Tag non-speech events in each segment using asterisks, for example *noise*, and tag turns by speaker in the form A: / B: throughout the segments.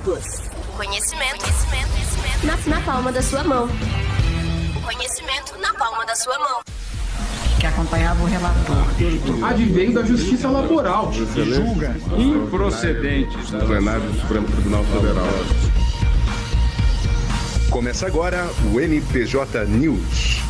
A: Plus.
B: O conhecimento, conhecimento, conhecimento.
A: Na, na palma da sua mão.
B: O conhecimento na palma da sua mão.
C: Que acompanhava o relator.
D: Advém da justiça laboral.
E: Que julga improcedentes
F: do plenário do Supremo Tribunal Federal.
G: Começa agora o NPJ News.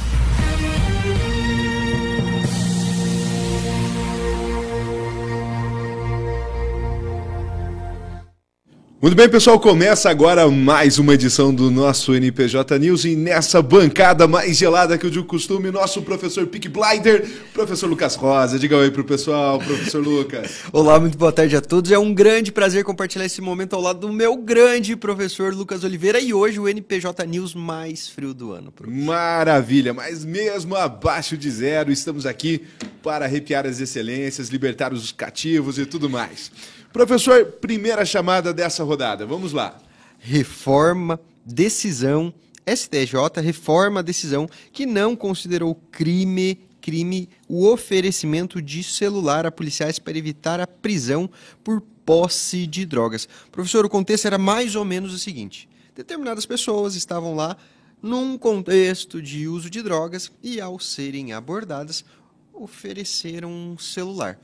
H: Muito bem, pessoal, começa agora mais uma edição do nosso NPJ News e nessa bancada mais gelada que o de costume, nosso professor Pick Blinder, professor Lucas Rosa. Diga oi pro pessoal, professor Lucas. *laughs*
I: Olá, muito boa tarde a todos. É um grande prazer compartilhar esse momento ao lado do meu grande professor Lucas Oliveira e hoje o NPJ News mais frio do ano.
H: Professor. Maravilha, mas mesmo abaixo de zero, estamos aqui para arrepiar as excelências, libertar os cativos e tudo mais. Professor, primeira chamada dessa rodada, vamos lá.
I: Reforma, decisão, STJ reforma decisão que não considerou crime crime o oferecimento de celular a policiais para evitar a prisão por posse de drogas. Professor, o contexto era mais ou menos o seguinte: determinadas pessoas estavam lá num contexto de uso de drogas e, ao serem abordadas, ofereceram um celular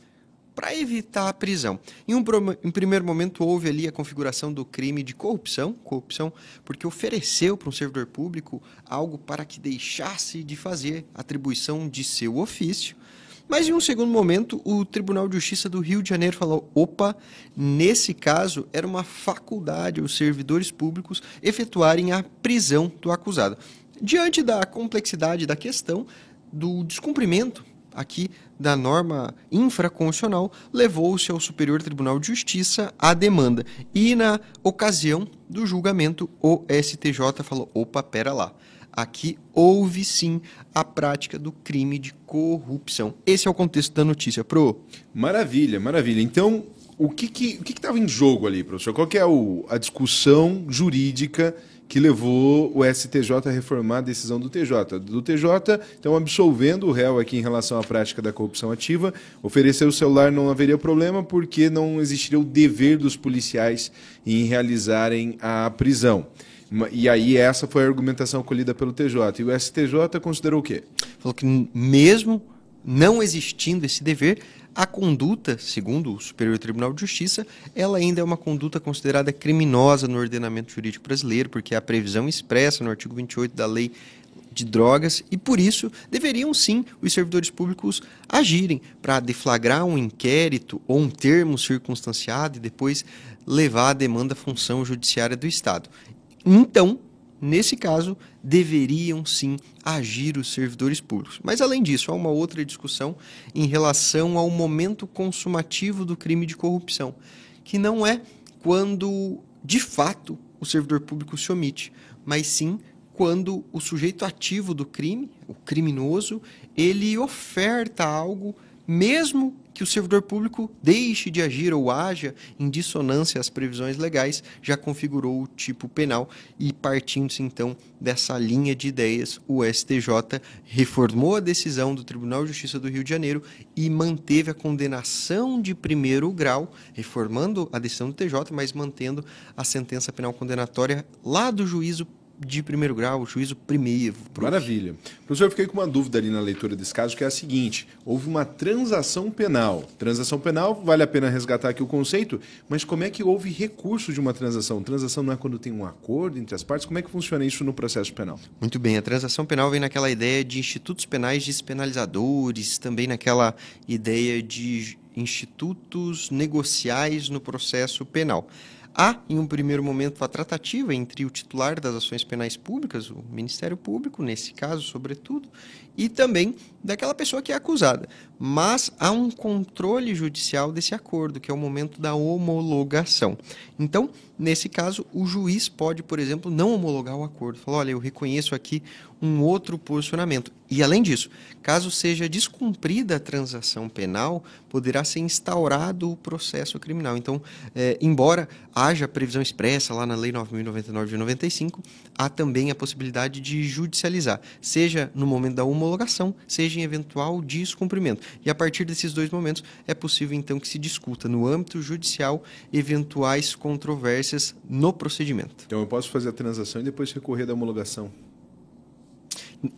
I: para evitar a prisão. Em um, em primeiro momento, houve ali a configuração do crime de corrupção, corrupção porque ofereceu para um servidor público algo para que deixasse de fazer atribuição de seu ofício. Mas em um segundo momento, o Tribunal de Justiça do Rio de Janeiro falou: opa, nesse caso era uma faculdade os servidores públicos efetuarem a prisão do acusado. Diante da complexidade da questão, do descumprimento aqui da norma infraconstitucional, levou-se ao Superior Tribunal de Justiça a demanda. E na ocasião do julgamento, o STJ falou: opa, pera lá. Aqui houve sim a prática do crime de corrupção. Esse é o contexto da notícia, Pro.
H: Maravilha, maravilha. Então, o que que estava em jogo ali, professor? Qual que é o, a discussão jurídica que levou o STJ a reformar a decisão do TJ. Do TJ, então, absolvendo o réu aqui em relação à prática da corrupção ativa, oferecer o celular não haveria problema porque não existiria o dever dos policiais em realizarem a prisão. E aí essa foi a argumentação colhida pelo TJ. E o STJ considerou o quê?
I: Falou que mesmo não existindo esse dever, a conduta, segundo o Superior Tribunal de Justiça, ela ainda é uma conduta considerada criminosa no ordenamento jurídico brasileiro, porque há previsão expressa no artigo 28 da Lei de drogas e por isso deveriam sim os servidores públicos agirem para deflagrar um inquérito ou um termo circunstanciado e depois levar a demanda à função judiciária do Estado. Então, Nesse caso, deveriam sim agir os servidores públicos. Mas, além disso, há uma outra discussão em relação ao momento consumativo do crime de corrupção, que não é quando, de fato, o servidor público se omite, mas sim quando o sujeito ativo do crime, o criminoso, ele oferta algo, mesmo que o servidor público deixe de agir ou haja em dissonância às previsões legais, já configurou o tipo penal. E partindo-se então dessa linha de ideias, o STJ reformou a decisão do Tribunal de Justiça do Rio de Janeiro e manteve a condenação de primeiro grau, reformando a decisão do TJ, mas mantendo a sentença penal condenatória lá do juízo de primeiro grau, juízo primeiro.
H: Maravilha. Professor, eu fiquei com uma dúvida ali na leitura desse caso, que é a seguinte: houve uma transação penal. Transação penal, vale a pena resgatar aqui o conceito, mas como é que houve recurso de uma transação? Transação não é quando tem um acordo entre as partes? Como é que funciona isso no processo penal?
I: Muito bem, a transação penal vem naquela ideia de institutos penais despenalizadores, também naquela ideia de institutos negociais no processo penal. Há, em um primeiro momento, a tratativa entre o titular das ações penais públicas, o Ministério Público, nesse caso, sobretudo, e também daquela pessoa que é acusada. Mas há um controle judicial desse acordo, que é o momento da homologação. Então, nesse caso, o juiz pode, por exemplo, não homologar o acordo. Falar, olha, eu reconheço aqui um outro posicionamento. E, além disso, caso seja descumprida a transação penal, poderá ser instaurado o processo criminal. Então, é, embora haja previsão expressa lá na Lei 9.099 de 95, há também a possibilidade de judicializar, seja no momento da homologação, seja em eventual descumprimento. E a partir desses dois momentos é possível então que se discuta no âmbito judicial eventuais controvérsias no procedimento.
H: Então eu posso fazer a transação e depois recorrer da homologação.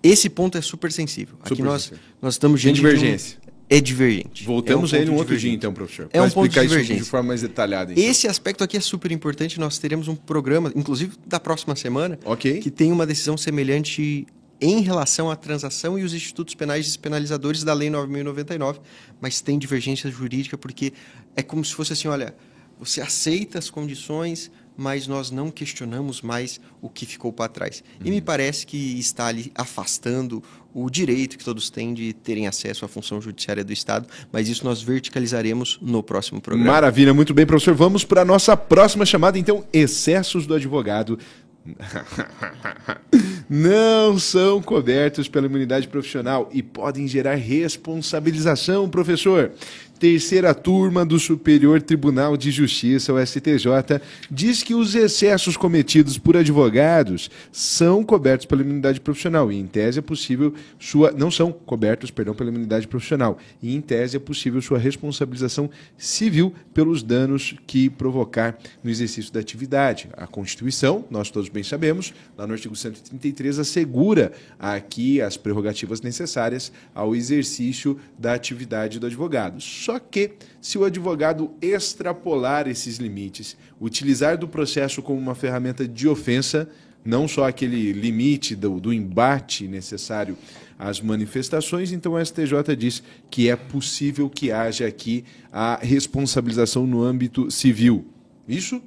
I: Esse ponto é super sensível. Aqui
H: Super
I: nós,
H: sensível.
I: nós estamos diante de um-
H: divergência.
I: é divergente.
H: Voltamos
I: é
H: a ele um outro dia,
I: divergente.
H: então, professor.
I: É um ponto de
H: explicar isso de forma mais detalhada. Então.
I: Esse aspecto aqui é super importante. Nós teremos um programa, inclusive da próxima semana,
H: Ok.
I: que tem uma decisão semelhante em relação à transação e os institutos penais despenalizadores da Lei 9.099, mas tem divergência jurídica porque é como se fosse assim, olha, você aceita as condições, mas nós não questionamos mais o que ficou para trás. E
H: Uhum.
I: me parece que está ali afastando o direito que todos têm de terem acesso à função judiciária do Estado, mas isso nós verticalizaremos no próximo programa.
H: Maravilha, muito bem, professor. Vamos para a nossa próxima chamada, então, excessos do advogado. *laughs* Não são cobertos pela imunidade profissional e podem gerar responsabilização, professor. Terceira turma do Superior Tribunal de Justiça, o STJ, diz que os excessos cometidos por advogados são cobertos pela imunidade profissional e, em tese, é possível sua não são cobertos, perdão, pela imunidade profissional e, em tese, é possível sua responsabilização civil pelos danos que provocar no exercício da atividade. A Constituição, nós todos bem sabemos, lá no artigo 133 assegura aqui as prerrogativas necessárias ao exercício da atividade do advogado. Só que, se o advogado extrapolar esses limites, utilizar do processo como uma ferramenta de ofensa, não só aquele limite do, do embate necessário às manifestações, então o STJ diz que é possível que haja aqui a responsabilização no âmbito civil. Isso?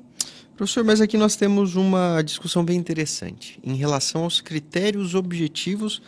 I: Professor, mas aqui nós temos uma discussão bem interessante em relação aos critérios objetivos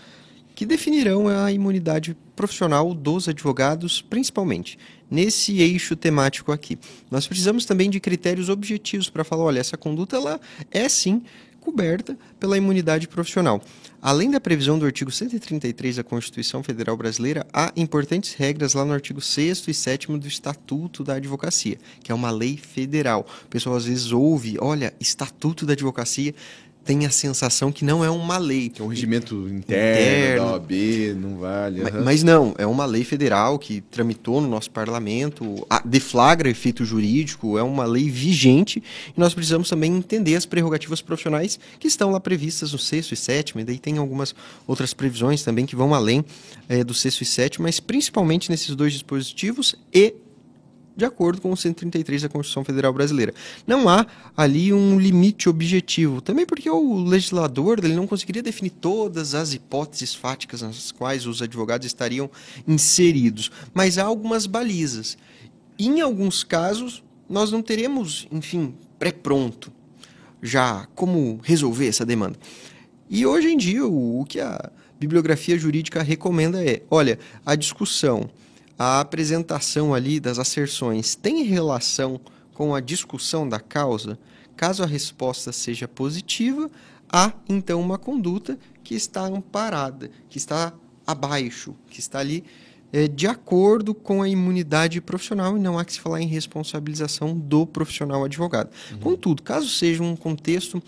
I: que definirão a imunidade profissional dos advogados, principalmente nesse eixo temático aqui. Nós precisamos também de critérios objetivos para falar, olha, essa conduta ela é sim coberta pela imunidade profissional. Além da previsão do artigo 133 da Constituição Federal Brasileira, há importantes regras lá no artigo 6 e 7 do Estatuto da Advocacia, que é uma lei federal. O pessoal às vezes ouve, olha, Estatuto da Advocacia, tem a sensação que não é uma lei.
H: Que é um regimento interno,
I: Interno.
H: da OAB, não vale.
I: Ma-
H: aham.
I: Mas não, é uma lei federal que tramitou no nosso parlamento, deflagra efeito jurídico, é uma lei vigente e nós precisamos também entender as prerrogativas profissionais que estão lá previstas no sexto e sétimo, e daí tem algumas outras previsões também que vão além eh, do sexto e sétimo, mas principalmente nesses dois dispositivos e de acordo com o 133 da Constituição Federal Brasileira. Não há ali um limite objetivo, também porque o legislador ele não conseguiria definir todas as hipóteses fáticas nas quais os advogados estariam inseridos, mas há algumas balizas. Em alguns casos, nós não teremos, enfim, pré-pronto já como resolver essa demanda. E hoje em dia, o, o que a bibliografia jurídica recomenda é: olha, a discussão, a apresentação ali das asserções tem relação com a discussão da causa? Caso a resposta seja positiva, há então uma conduta que está amparada, que está abaixo, que está ali é, de acordo com a imunidade profissional e não há que se falar em responsabilização do profissional advogado. Contudo, caso seja um contexto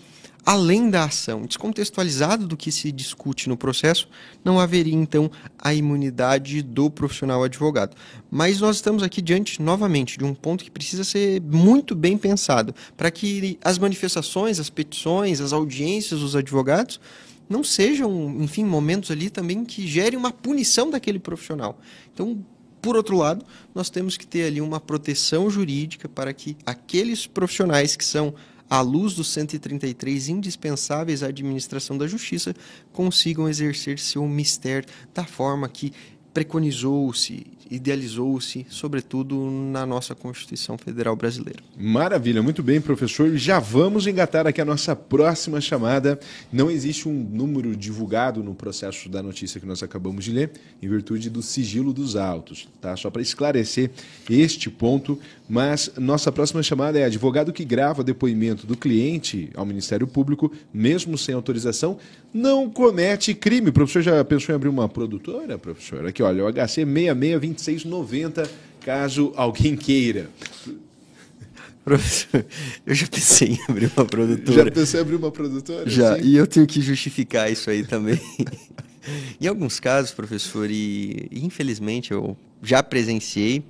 I: além da ação, descontextualizado do que se discute no processo, não haveria então a imunidade do profissional advogado. Mas nós estamos aqui diante, novamente, de um ponto que precisa ser muito bem pensado, para que as manifestações, as petições, as audiências dos advogados não sejam, enfim, momentos ali também que gerem uma punição daquele profissional. Então, por outro lado, nós temos que ter ali uma proteção jurídica para que aqueles profissionais que são à luz dos 133 indispensáveis à administração da justiça consigam exercer seu mistério da forma que preconizou-se, idealizou-se, sobretudo na nossa Constituição Federal Brasileira.
H: Maravilha, muito bem, professor. Já vamos engatar aqui a nossa próxima chamada. Não existe um número divulgado no processo da notícia que nós acabamos de ler, em virtude do sigilo dos autos, tá? Só para esclarecer este ponto. Mas nossa próxima chamada é advogado que grava depoimento do cliente ao Ministério Público, mesmo sem autorização, não comete crime. O professor já pensou em abrir uma produtora, professor? Aqui, olha, o HC 662690, caso alguém queira.
I: Professor, eu já pensei em abrir uma
H: Já
I: produtora.
H: pensou em abrir uma produtora?
I: Já,
H: Sim.
I: e eu tenho que justificar isso aí também. *laughs* em alguns casos, professor, e infelizmente eu já presenciei,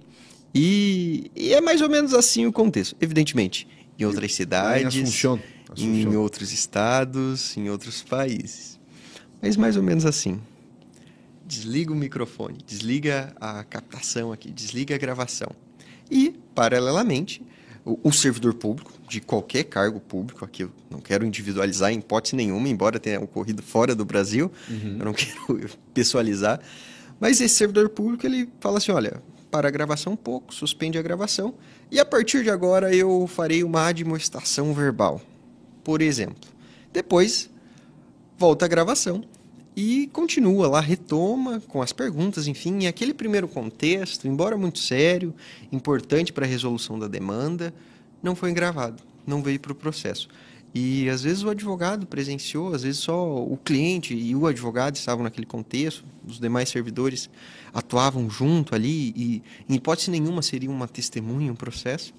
I: e, e é mais ou menos assim o contexto. Evidentemente, em outras
H: Lá em
I: cidades,
H: Assunção.
I: em
H: Assunção.
I: outros estados, em outros países. Mas mais ou menos assim. Desliga o microfone, desliga a captação aqui, desliga a gravação. E, paralelamente, o, o servidor público, de qualquer cargo público, aqui eu não quero individualizar em hipótese nenhuma, embora tenha ocorrido fora do Brasil, eu não *laughs* quero pessoalizar, mas esse servidor público, ele fala assim, olha, para a gravação um pouco, suspende a gravação, e a partir de agora eu farei uma admoestação verbal, por exemplo. Depois, volta a gravação e continua lá, retoma com as perguntas, enfim, e aquele primeiro contexto, embora muito sério, importante para a resolução da demanda, não foi gravado, não veio para o processo. E às vezes o advogado presenciou, às vezes só o cliente e o advogado estavam naquele contexto, os demais servidores atuavam junto ali e, em hipótese nenhuma, seria uma testemunha, um processo.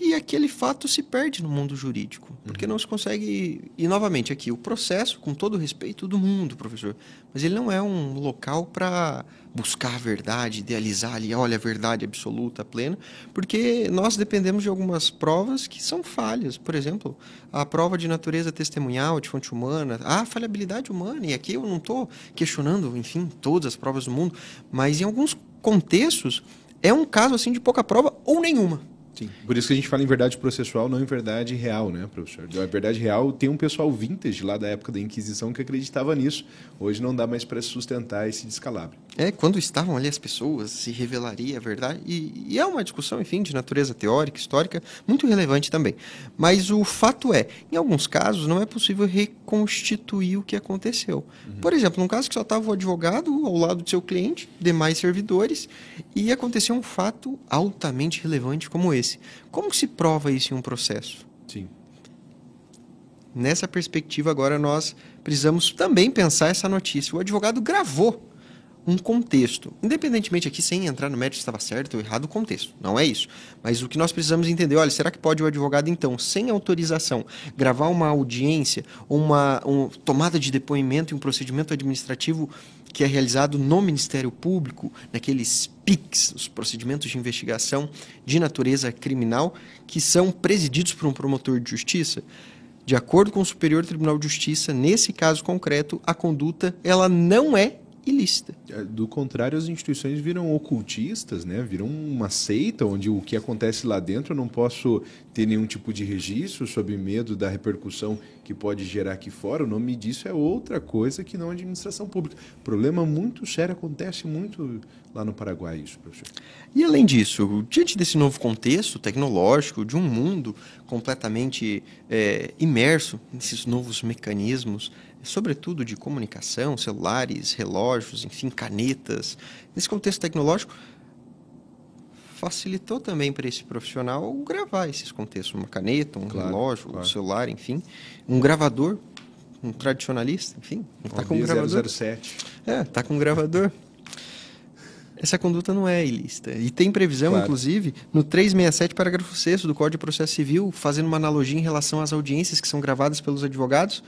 I: E aquele fato se perde no mundo jurídico, porque não se consegue. E novamente aqui, o processo, com todo o respeito do mundo, professor, mas ele não é um local para buscar a verdade, idealizar ali, olha, a verdade absoluta, plena, porque nós dependemos de algumas provas que são falhas. Por exemplo, a prova de natureza testemunhal, de fonte humana, a falhabilidade humana, e aqui eu não estou questionando, enfim, todas as provas do mundo, mas em alguns contextos é um caso assim de pouca prova ou nenhuma.
H: Sim. Por isso que a gente fala em verdade processual, não em verdade real, né, professor? A verdade real tem um pessoal vintage lá da época da Inquisição que acreditava nisso. Hoje não dá mais para sustentar esse descalabro.
I: É, quando estavam ali as pessoas, se revelaria a verdade. E, e é uma discussão, enfim, de natureza teórica, histórica, muito relevante também. Mas o fato é, em alguns casos, não é possível reconstituir o que aconteceu. Por exemplo, num caso que só estava o advogado ao lado do seu cliente, demais servidores, e aconteceu um fato altamente relevante como esse. Como se prova isso em um processo?
H: Sim.
I: Nessa perspectiva, agora nós precisamos também pensar essa notícia. O advogado gravou um contexto, independentemente aqui, sem entrar no mérito se estava certo ou errado o contexto, não é isso. Mas o que nós precisamos entender, olha, será que pode o advogado, então, sem autorização, gravar uma audiência, uma um, tomada de depoimento em um procedimento administrativo que é realizado no Ministério Público, naqueles PICs, os procedimentos de investigação de natureza criminal, que são presididos por um promotor de justiça? De acordo com o Superior Tribunal de Justiça, nesse caso concreto, a conduta ela não é ilícita.
H: Do contrário, as instituições viram ocultistas, né? Viram uma seita onde o que acontece lá dentro eu não posso ter nenhum tipo de registro sob medo da repercussão que pode gerar aqui fora. O nome disso é outra coisa que não a administração pública. Problema muito sério acontece muito lá no Paraguai isso, professor.
I: E além disso, diante desse novo contexto tecnológico, de um mundo completamente é, imerso nesses novos mecanismos, sobretudo de comunicação, celulares, relógios, enfim, canetas, nesse contexto tecnológico, facilitou também para esse profissional gravar esses contextos, uma caneta, um
H: Claro,
I: relógio,
H: claro.
I: um celular, enfim, um gravador, um tradicionalista, enfim, está com um gravador.
H: 007.
I: É, tá com gravador. Essa conduta não é ilícita. E tem previsão,
H: Claro.
I: inclusive, no 367, parágrafo 6 do Código de Processo Civil, fazendo uma analogia em relação às audiências que são gravadas pelos advogados,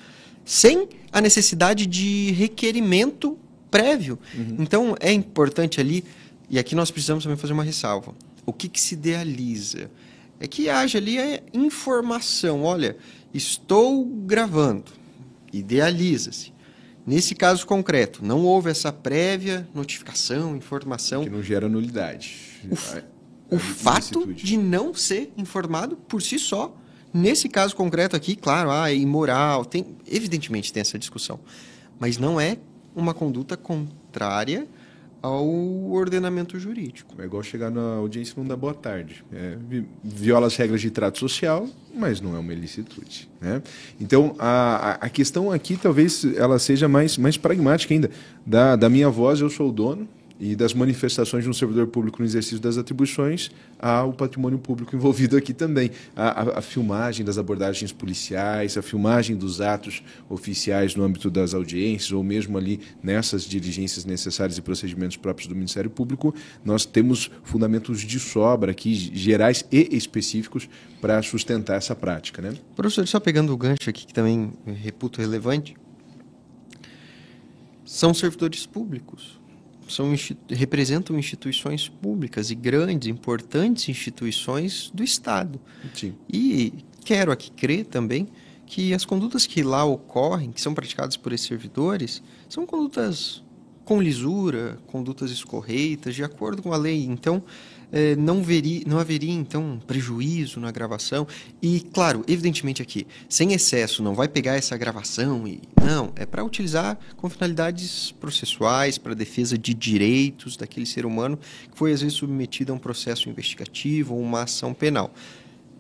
I: sem a necessidade de requerimento prévio. Então, é importante ali, e aqui nós precisamos também fazer uma ressalva. O que, que se idealiza? É que haja ali a informação. Olha, estou gravando. Idealiza-se. Nesse caso concreto, não houve essa prévia notificação, informação.
H: Que não gera nulidade.
I: O fato de não ser informado por si só, nesse caso concreto aqui, claro, ah, é imoral, tem, evidentemente tem essa discussão, mas não é uma conduta contrária ao ordenamento jurídico.
H: É igual chegar na audiência e não dar boa tarde. É, vi- viola as regras de trato social, mas não é uma ilicitude. Né? Então, a- a questão aqui talvez ela seja mais, mais pragmática ainda. Da, da minha voz, eu sou o dono, e das manifestações de um servidor público no exercício das atribuições, há o patrimônio público envolvido aqui também. A, a- a filmagem das abordagens policiais, a filmagem dos atos oficiais no âmbito das audiências, ou mesmo ali nessas diligências necessárias e procedimentos próprios do Ministério Público, nós temos fundamentos de sobra aqui, gerais e específicos, para sustentar essa prática. Né?
I: Professor, só pegando o gancho aqui que também reputo relevante, são servidores públicos. São representam instituições públicas e grandes, importantes instituições do Estado.
H: Sim.
I: E quero aqui crer também que as condutas que lá ocorrem, que são praticadas por esses servidores, são condutas com lisura, condutas escorreitas, de acordo com a lei. Então, eh, não, veri, não haveria, então, prejuízo na gravação. E, claro, evidentemente aqui, sem excesso, não vai pegar essa gravação e... Não, é para utilizar com finalidades processuais, para defesa de direitos daquele ser humano que foi, às vezes, submetido a um processo investigativo ou uma ação penal.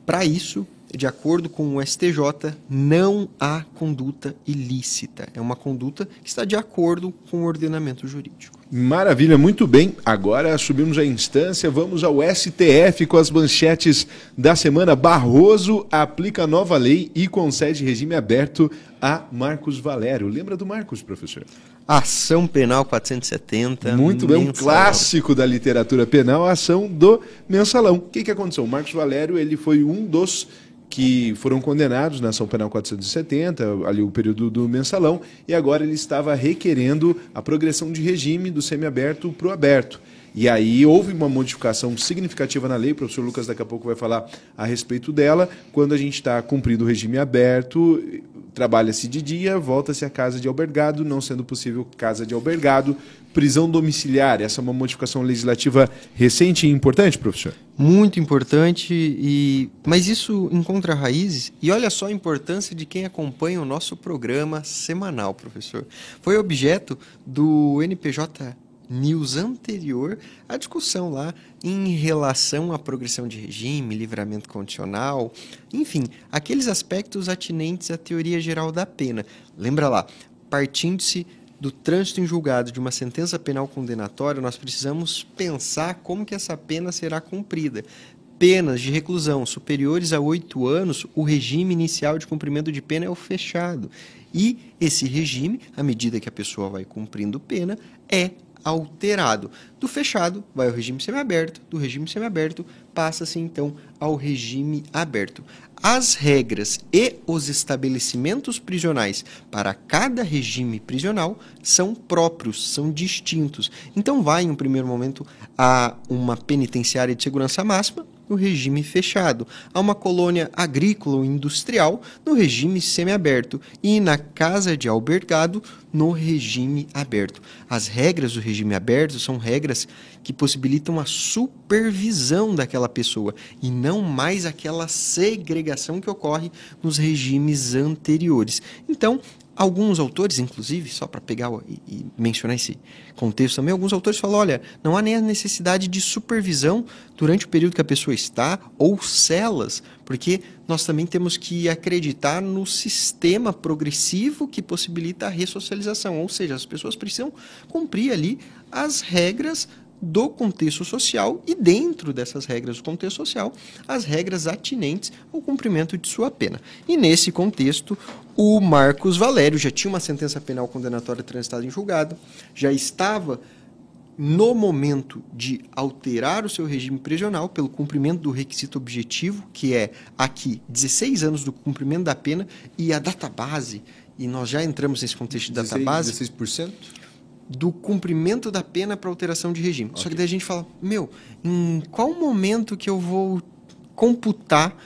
I: Para isso, de acordo com o STJ, não há conduta ilícita. É uma conduta que está de acordo com o ordenamento jurídico.
H: Maravilha, muito bem. Agora subimos a instância, vamos ao STF com as manchetes da semana. Barroso aplica nova lei e concede regime aberto a Marcos Valério. Lembra do Marcos, professor?
I: Ação Penal 470.
H: Muito bem, um clássico da literatura penal, a ação do mensalão. O que, que aconteceu? O Marcos Valério ele foi um dos que foram condenados na ação penal 470, ali o período do mensalão, e agora ele estava requerendo a progressão de regime do semiaberto para o aberto. E aí houve uma modificação significativa na lei, o professor Lucas daqui a pouco vai falar a respeito dela, quando a gente está cumprindo o regime aberto, trabalha-se de dia, volta-se à casa de albergado, não sendo possível casa de albergado, prisão domiciliar. Essa é uma modificação legislativa recente e importante, professor?
I: Muito importante, e... mas isso encontra raízes. E olha só a importância de quem acompanha o nosso programa semanal, professor. Foi objeto do NPJ News anterior a discussão lá em relação à progressão de regime, livramento condicional, enfim, aqueles aspectos atinentes à teoria geral da pena. Lembra lá, partindo-se do trânsito em julgado de uma sentença penal condenatória, nós precisamos pensar como que essa pena será cumprida. Penas de reclusão superiores a oito anos, o regime inicial de cumprimento de pena é o fechado. E esse regime, à medida que a pessoa vai cumprindo pena, é alterado. Do fechado vai ao regime semiaberto, do regime semiaberto passa-se então ao regime aberto. As regras e os estabelecimentos prisionais para cada regime prisional são próprios, são distintos. Então vai em um primeiro momento a uma penitenciária de segurança máxima, no regime fechado, a uma colônia agrícola ou industrial no regime semiaberto e na casa de albergado no regime aberto. As regras do regime aberto são regras que possibilitam a supervisão daquela pessoa e não mais aquela segregação que ocorre nos regimes anteriores. Então, Alguns autores, inclusive, só para pegar e, e, mencionar esse contexto também, alguns autores falam: olha, não há nem a necessidade de supervisão durante o período que a pessoa está, ou celas, porque nós também temos que acreditar no sistema progressivo que possibilita a ressocialização, ou seja, as pessoas precisam cumprir ali as regras do contexto social e dentro dessas regras do contexto social, as regras atinentes ao cumprimento de sua pena. E nesse contexto, o Marcos Valério já tinha uma sentença penal condenatória transitada em julgado, já estava no momento de alterar o seu regime prisional pelo cumprimento do requisito objetivo, que é aqui 16 anos do cumprimento da pena e a database, e nós já entramos nesse contexto de
H: 16,
I: database.
H: 16%?
I: Do cumprimento da pena para alteração de regime. Okay. Só que daí a gente fala, meu, em qual momento que eu vou computar,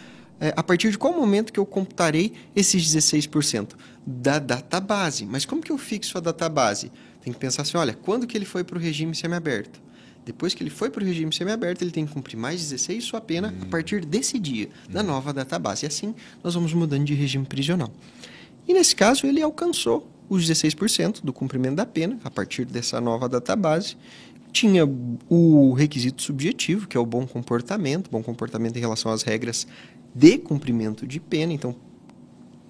I: é, a partir de qual momento que eu computarei esses 16%? Da database. Mas como que eu fixo a database? Tem que pensar assim, olha, quando que ele foi para o regime semiaberto? Depois que ele foi para o regime semiaberto, ele tem que cumprir mais 16 sua pena hum. a partir desse dia, hum. da nova database. E assim nós vamos mudando de regime prisional. E nesse caso, ele alcançou os 16% do cumprimento da pena, a partir dessa nova database. Tinha o requisito subjetivo, que é o bom comportamento, bom comportamento em relação às regras de cumprimento de pena. Então,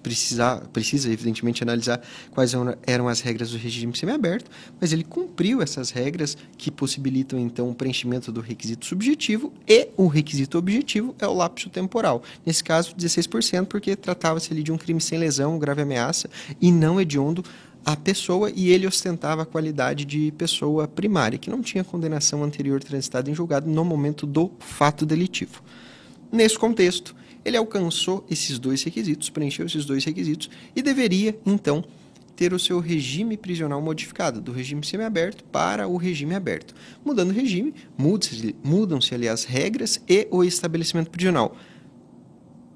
I: precisa, precisa evidentemente analisar quais eram as regras do regime semiaberto, mas ele cumpriu essas regras que possibilitam então o preenchimento do requisito subjetivo e o requisito objetivo é o lapso temporal. Nesse caso, 16%, porque tratava-se ali de um crime sem lesão, grave ameaça e não hediondo a pessoa e ele ostentava a qualidade de pessoa primária, que não tinha condenação anterior transitada em julgado no momento do fato delitivo. Nesse contexto, ele alcançou esses dois requisitos, preencheu esses dois requisitos e deveria, então, ter o seu regime prisional modificado, do regime semiaberto para o regime aberto. Mudando o regime, mudam-se ali as regras e o estabelecimento prisional.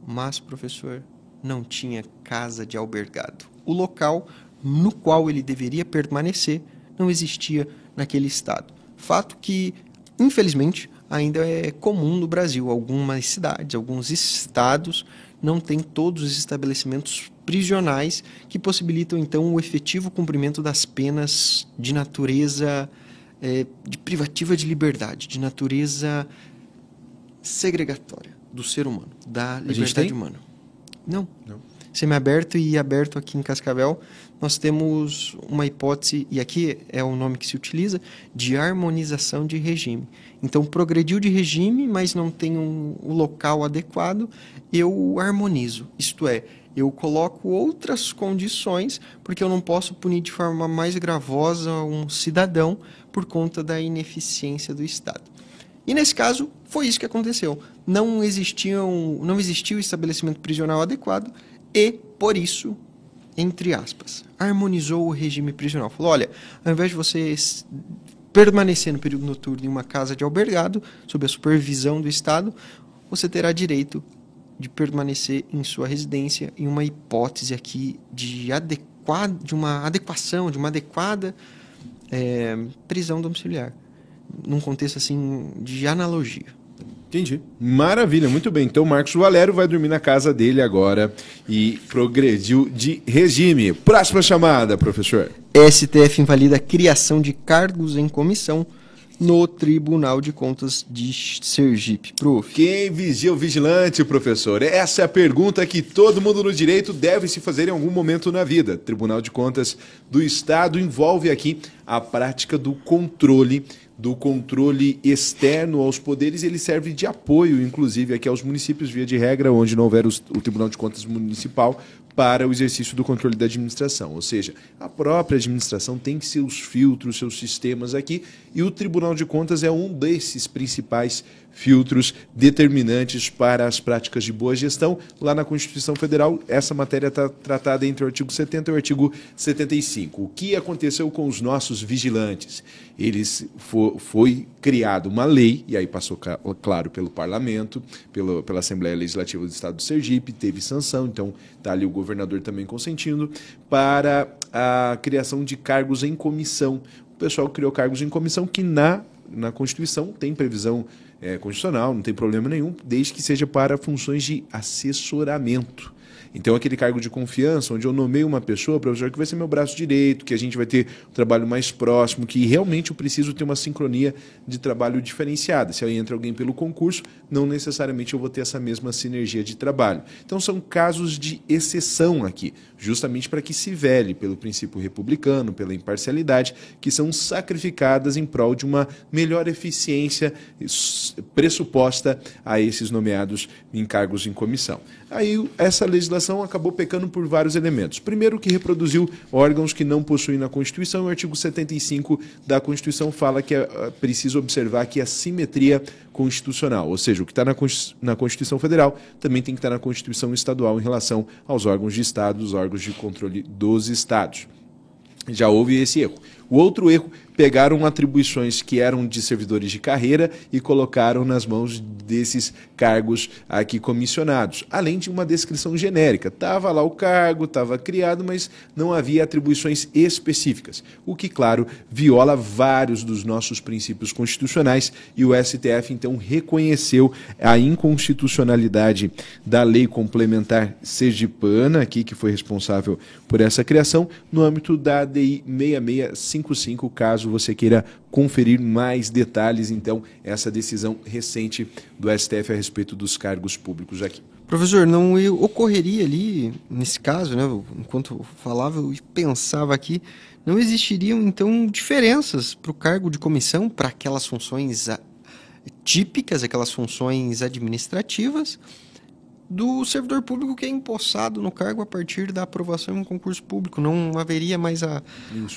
I: Mas, professor, não tinha casa de albergado. O local no qual ele deveria permanecer não existia naquele estado. Fato que, infelizmente, ainda é comum no Brasil. Algumas cidades, alguns estados não têm todos os estabelecimentos prisionais que possibilitam então o efetivo cumprimento das penas de natureza eh, de privativa de liberdade, de natureza segregatória do ser humano, da liberdade humana. Não.
H: Não.
I: Semiaberto e aberto aqui em Cascavel, nós temos uma hipótese, e aqui é o nome que se utiliza, de harmonização de regime. Então, progrediu de regime, mas não tem um, o local adequado, eu harmonizo. Isto é, eu coloco outras condições, porque eu não posso punir de forma mais gravosa um cidadão por conta da ineficiência do Estado. E nesse caso, foi isso que aconteceu. Não, existiam, não existia o estabelecimento prisional adequado e, por isso, entre aspas, harmonizou o regime prisional. Falou: olha, ao invés de você permanecer no período noturno em uma casa de albergado, sob a supervisão do Estado, você terá direito de permanecer em sua residência em uma hipótese aqui de, adequa, de uma adequação, de uma adequada eh, prisão domiciliar. Num contexto assim de analogia.
H: Entendi. Maravilha, muito bem. Então, Marcos Valério vai dormir na casa dele agora e progrediu de regime. Próxima chamada, professor.
I: STF invalida a criação de cargos em comissão no Tribunal de Contas de Sergipe. Prof.
H: Quem vigia o vigilante, professor? Essa é a pergunta que todo mundo no direito deve se fazer em algum momento na vida. Tribunal de Contas do Estado envolve aqui a prática do controle do controle externo aos poderes, ele serve de apoio, inclusive, aqui aos municípios, via de regra, onde não houver os- o Tribunal de Contas Municipal, para o exercício do controle da administração. Ou seja, a própria administração tem seus filtros, seus sistemas aqui, e o Tribunal de Contas é um desses principais filtros determinantes para as práticas de boa gestão. Lá na Constituição Federal, essa matéria está tratada entre o artigo 70 e o artigo 75. O que aconteceu com os nossos vigilantes? Eles fo- foi criada uma lei, e aí passou claro pelo parlamento, pelo, pela Assembleia Legislativa do Estado do Sergipe, teve sanção, então está ali o governador também consentindo, para a criação de cargos em comissão. O pessoal criou cargos em comissão que na, na Constituição tem previsão é, constitucional, não tem problema nenhum, desde que seja para funções de assessoramento. Então, aquele cargo de confiança, onde eu nomeio uma pessoa, professor, que vai ser meu braço direito, que a gente vai ter um trabalho mais próximo, que realmente eu preciso ter uma sincronia de trabalho diferenciada. Se aí entra alguém pelo concurso, não necessariamente eu vou ter essa mesma sinergia de trabalho. Então, são casos de exceção aqui, justamente para que se vele pelo princípio republicano, pela imparcialidade, que são sacrificadas em prol de uma melhor eficiência pressuposta a esses nomeados em cargos em comissão. Aí essa legislação acabou pecando por vários elementos. Primeiro, que reproduziu órgãos que não possuem na Constituição. O artigo 75 da Constituição fala que é ah, preciso observar que a simetria constitucional, ou seja, o que está na Constituição Federal também tem que estar na Constituição Estadual em relação aos órgãos de Estado, os órgãos de controle dos Estados. Já houve esse erro. O outro erro, pegaram atribuições que eram de servidores de carreira e colocaram nas mãos desses cargos aqui comissionados, além de uma descrição genérica. Estava lá o cargo, estava criado, mas não havia atribuições específicas, o que, claro, viola vários dos nossos princípios constitucionais e o STF, então, reconheceu a inconstitucionalidade da lei complementar sergipana, aqui, que foi responsável por essa criação, no âmbito da ADI 6655, caso você queira conferir mais detalhes, então, essa decisão recente do STF a respeito dos cargos públicos aqui.
I: Professor, não ocorreria ali, nesse caso, né, enquanto falava e pensava aqui, não existiriam então diferenças para o cargo de comissão, para aquelas funções típicas, aquelas funções administrativas, do servidor público que é empossado no cargo a partir da aprovação em um concurso público. Não haveria mais a.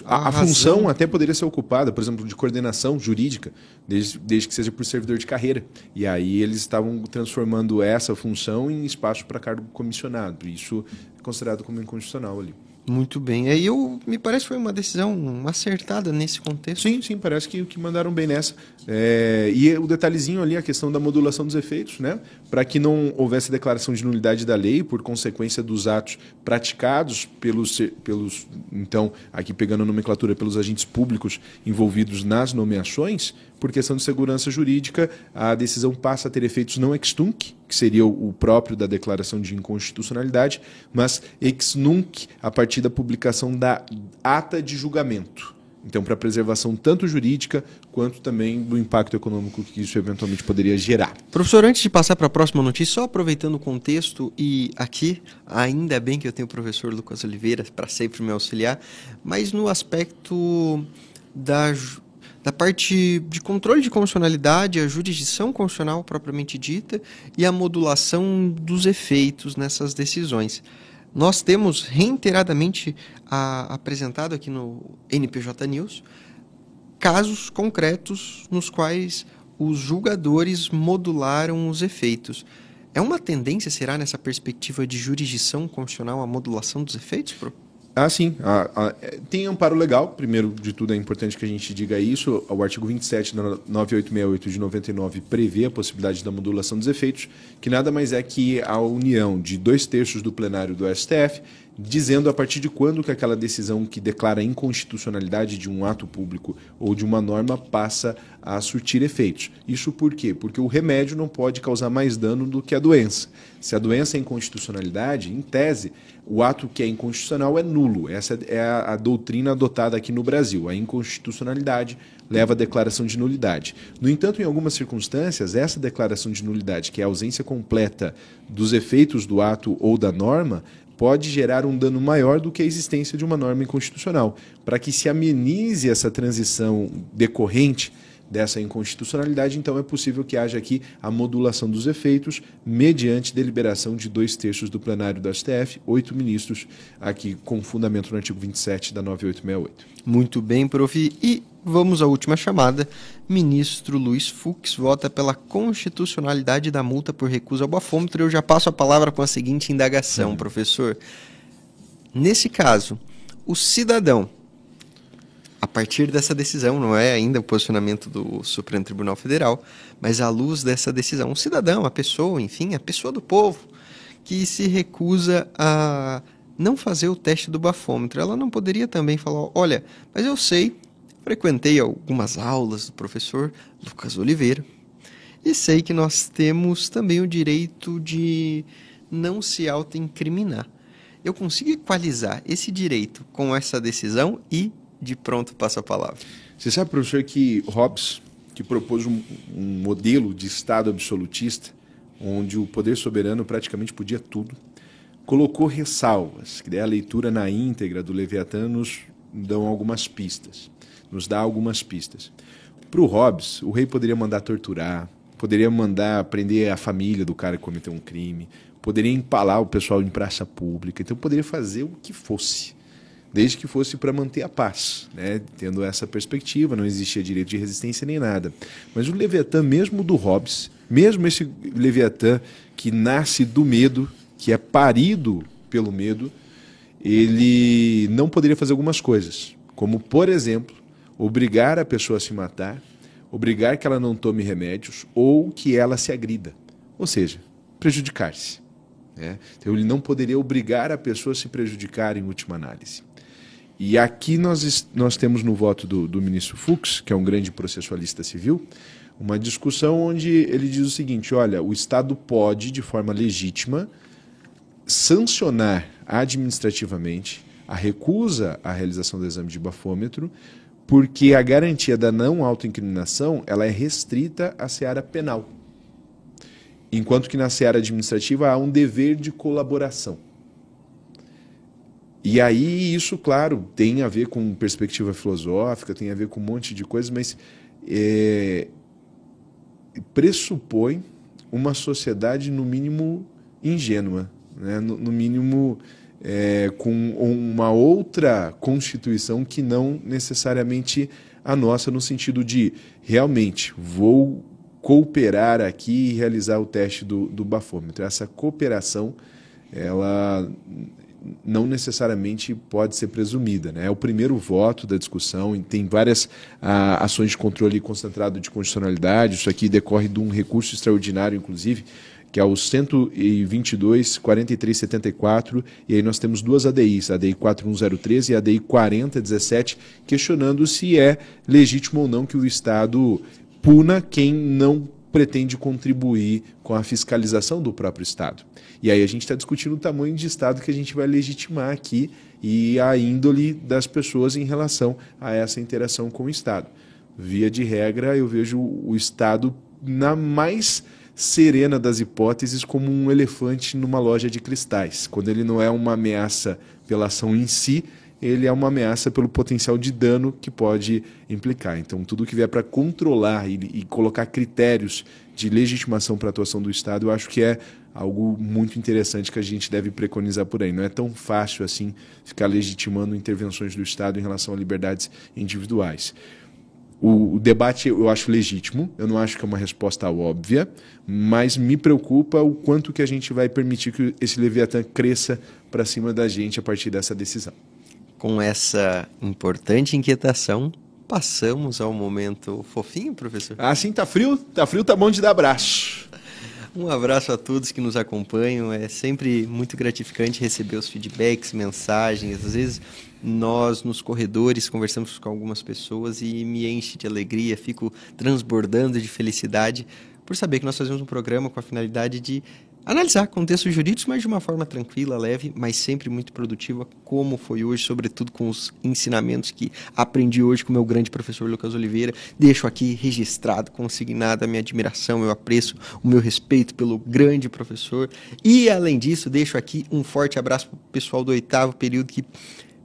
H: A, a função até poderia ser ocupada, por exemplo, de coordenação jurídica, desde, desde que seja por servidor de carreira. E aí eles estavam transformando essa função em espaço para cargo comissionado. Isso é considerado como inconstitucional ali.
I: Muito bem. Aí eu me parece que foi uma decisão acertada nesse contexto.
H: Sim, sim, parece que, que mandaram bem nessa. É, e o detalhezinho ali, a questão da modulação dos efeitos, né? Para que não houvesse declaração de nulidade da lei por consequência dos atos praticados pelos, pelos então, aqui pegando a nomenclatura, pelos agentes públicos envolvidos nas nomeações, por questão de segurança jurídica, a decisão passa a ter efeitos não ex tunc, que seria o próprio da declaração de inconstitucionalidade, mas ex nunc, a partir da publicação da ata de julgamento. Então, para preservação tanto jurídica quanto também do impacto econômico que isso eventualmente poderia gerar.
I: Professor, antes de passar para a próxima notícia, só aproveitando o contexto, e aqui, ainda bem que eu tenho o professor Lucas Oliveira para sempre me auxiliar, mas no aspecto da, da parte de controle de constitucionalidade, a jurisdição constitucional propriamente dita e a modulação dos efeitos nessas decisões. Nós temos reiteradamente a, apresentado aqui no NPJ News casos concretos nos quais os julgadores modularam os efeitos. É uma tendência, será, nessa perspectiva de jurisdição constitucional, a modulação dos efeitos?
H: Ah, sim. Ah, ah, tem amparo legal. Primeiro de tudo, é importante que a gente diga isso. O artigo 27 da 9868 de 99 prevê a possibilidade da modulação dos efeitos, que nada mais é que a união de dois terços do plenário do STF dizendo a partir de quando que aquela decisão que declara a inconstitucionalidade de um ato público ou de uma norma passa a surtir efeitos. Isso por quê? Porque o remédio não pode causar mais dano do que a doença. Se a doença é inconstitucionalidade, em tese, o ato que é inconstitucional é nulo. Essa é a, a doutrina adotada aqui no Brasil. A inconstitucionalidade leva à declaração de nulidade. No entanto, em algumas circunstâncias, essa declaração de nulidade, que é a ausência completa dos efeitos do ato ou da norma, pode gerar um dano maior do que a existência de uma norma inconstitucional. Para que se amenize essa transição decorrente dessa inconstitucionalidade, então é possível que haja aqui a modulação dos efeitos mediante deliberação de dois terços do plenário do STF, oito ministros, aqui com fundamento no artigo 27 da 9868.
I: Muito bem, prof. E vamos à última chamada. Ministro Luiz Fux vota pela constitucionalidade da multa por recusa ao bafômetro. Eu já passo a palavra com a seguinte indagação, uhum. professor. Nesse caso, o cidadão a partir dessa decisão, não é ainda o posicionamento do Supremo Tribunal Federal, mas à luz dessa decisão, um cidadão, a pessoa, enfim, a pessoa do povo, que se recusa a não fazer o teste do bafômetro, ela não poderia também falar: olha, mas eu sei, frequentei algumas aulas do professor Lucas Oliveira, e sei que nós temos também o direito de não se autoincriminar. Eu consigo equalizar esse direito com essa decisão e de pronto passa a palavra.
H: Você sabe, professor, que Hobbes, que propôs um, um modelo de Estado absolutista, onde o poder soberano praticamente podia tudo, colocou ressalvas, que a leitura na íntegra do Leviatã nos dão algumas pistas, nos dá algumas pistas. Para o Hobbes, o rei poderia mandar torturar, poderia mandar prender a família do cara que cometeu um crime, poderia empalar o pessoal em praça pública, então poderia fazer o que fosse desde que fosse para manter a paz, né? tendo essa perspectiva, não existia direito de resistência nem nada. Mas o Leviatã, mesmo do Hobbes, mesmo esse Leviatã que nasce do medo, que é parido pelo medo, ele não poderia fazer algumas coisas, como, por exemplo, obrigar a pessoa a se matar, obrigar que ela não tome remédios ou que ela se agrida, ou seja, prejudicar-se. Né? Então, ele não poderia obrigar a pessoa a se prejudicar em última análise. E aqui nós, nós temos no voto do, do ministro Fux, que é um grande processualista civil, uma discussão onde ele diz o seguinte: olha, o Estado pode, de forma legítima, sancionar administrativamente a recusa à realização do exame de bafômetro, porque a garantia da não autoincriminação ela é restrita à seara penal. Enquanto que na seara administrativa há um dever de colaboração. E aí isso, claro, tem a ver com perspectiva filosófica, tem a ver com um monte de coisas, mas é, pressupõe uma sociedade, no mínimo, ingênua, né? no, no mínimo é, com uma outra constituição que não necessariamente a nossa, no sentido de realmente vou cooperar aqui e realizar o teste do, do bafômetro. Essa cooperação, ela não necessariamente pode ser presumida. Né? É o primeiro voto da discussão e tem várias ah, ações de controle concentrado de constitucionalidade. Isso aqui decorre de um recurso extraordinário, inclusive, que é o 122 4374, e aí nós temos duas ADIs, a ADI 41013 e a ADI 4017, questionando se é legítimo ou não que o Estado puna quem não pretende contribuir com a fiscalização do próprio Estado. E aí a gente está discutindo o tamanho de Estado que a gente vai legitimar aqui e a índole das pessoas em relação a essa interação com o Estado. Via de regra, eu vejo o Estado na mais serena das hipóteses como um elefante numa loja de cristais. Quando ele não é uma ameaça pela ação em si, ele é uma ameaça pelo potencial de dano que pode implicar. Então, tudo que vier para controlar e, e, colocar critérios de legitimação para a atuação do Estado, eu acho que é algo muito interessante que a gente deve preconizar por aí. Não é tão fácil assim ficar legitimando intervenções do Estado em relação a liberdades individuais. O, o, debate eu acho legítimo, eu não acho que é uma resposta óbvia, mas me preocupa o quanto que a gente vai permitir que esse Leviatã cresça para cima da gente a partir dessa decisão.
I: Com essa importante inquietação, passamos ao momento fofinho, professor?
H: Ah, sim, tá frio? Tá frio, tá bom de dar abraço.
I: Um abraço a todos que nos acompanham. É sempre muito gratificante receber os feedbacks, mensagens. Às vezes nós nos corredores conversamos com algumas pessoas e me enche de alegria, fico transbordando de felicidade por saber que nós fazemos um programa com a finalidade de analisar contextos jurídicos, mas de uma forma tranquila, leve, mas sempre muito produtiva, como foi hoje, sobretudo com os ensinamentos que aprendi hoje com o meu grande professor Lucas Oliveira. Deixo aqui registrado, consignado a minha admiração, meu apreço, o meu respeito pelo grande professor. E, além disso, deixo aqui um forte abraço para o pessoal do oitavo período que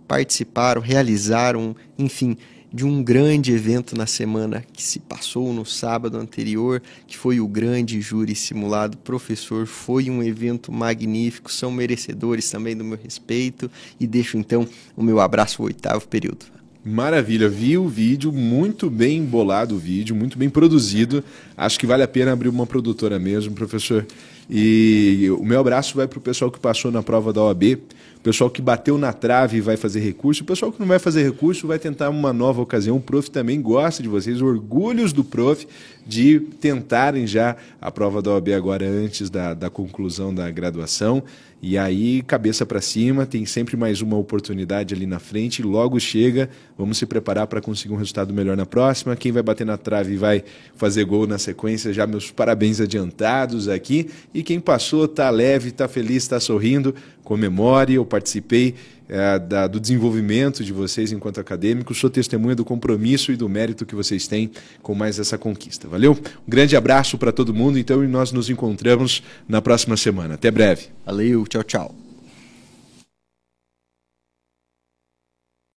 I: participaram, realizaram, enfim, de um grande evento na semana que se passou no sábado anterior, que foi o grande júri simulado professor. Foi um evento magnífico, são merecedores também do meu respeito e deixo então o meu abraço ao oitavo período.
H: Maravilha, vi o vídeo, muito bem bolado o vídeo, muito bem produzido. Acho que vale a pena abrir uma produtora mesmo, professor. E o meu abraço vai para o pessoal que passou na prova da OAB o pessoal que bateu na trave vai fazer recurso, o pessoal que não vai fazer recurso vai tentar uma nova ocasião. O prof também gosta de vocês, orgulhos do prof de tentarem já a prova da OAB agora antes da, da conclusão da graduação. E aí, cabeça para cima, tem sempre mais uma oportunidade ali na frente, logo chega, vamos se preparar para conseguir um resultado melhor na próxima. Quem vai bater na trave e vai fazer gol na sequência, já meus parabéns adiantados aqui. E quem passou, está leve, está feliz, está sorrindo, comemore. Eu participei é, da, do desenvolvimento de vocês enquanto acadêmicos, sou testemunha do compromisso e do mérito que vocês têm com mais essa conquista. Valeu? Um grande abraço para todo mundo, então, e nós nos encontramos na próxima semana. Até breve.
I: Valeu, tchau, tchau.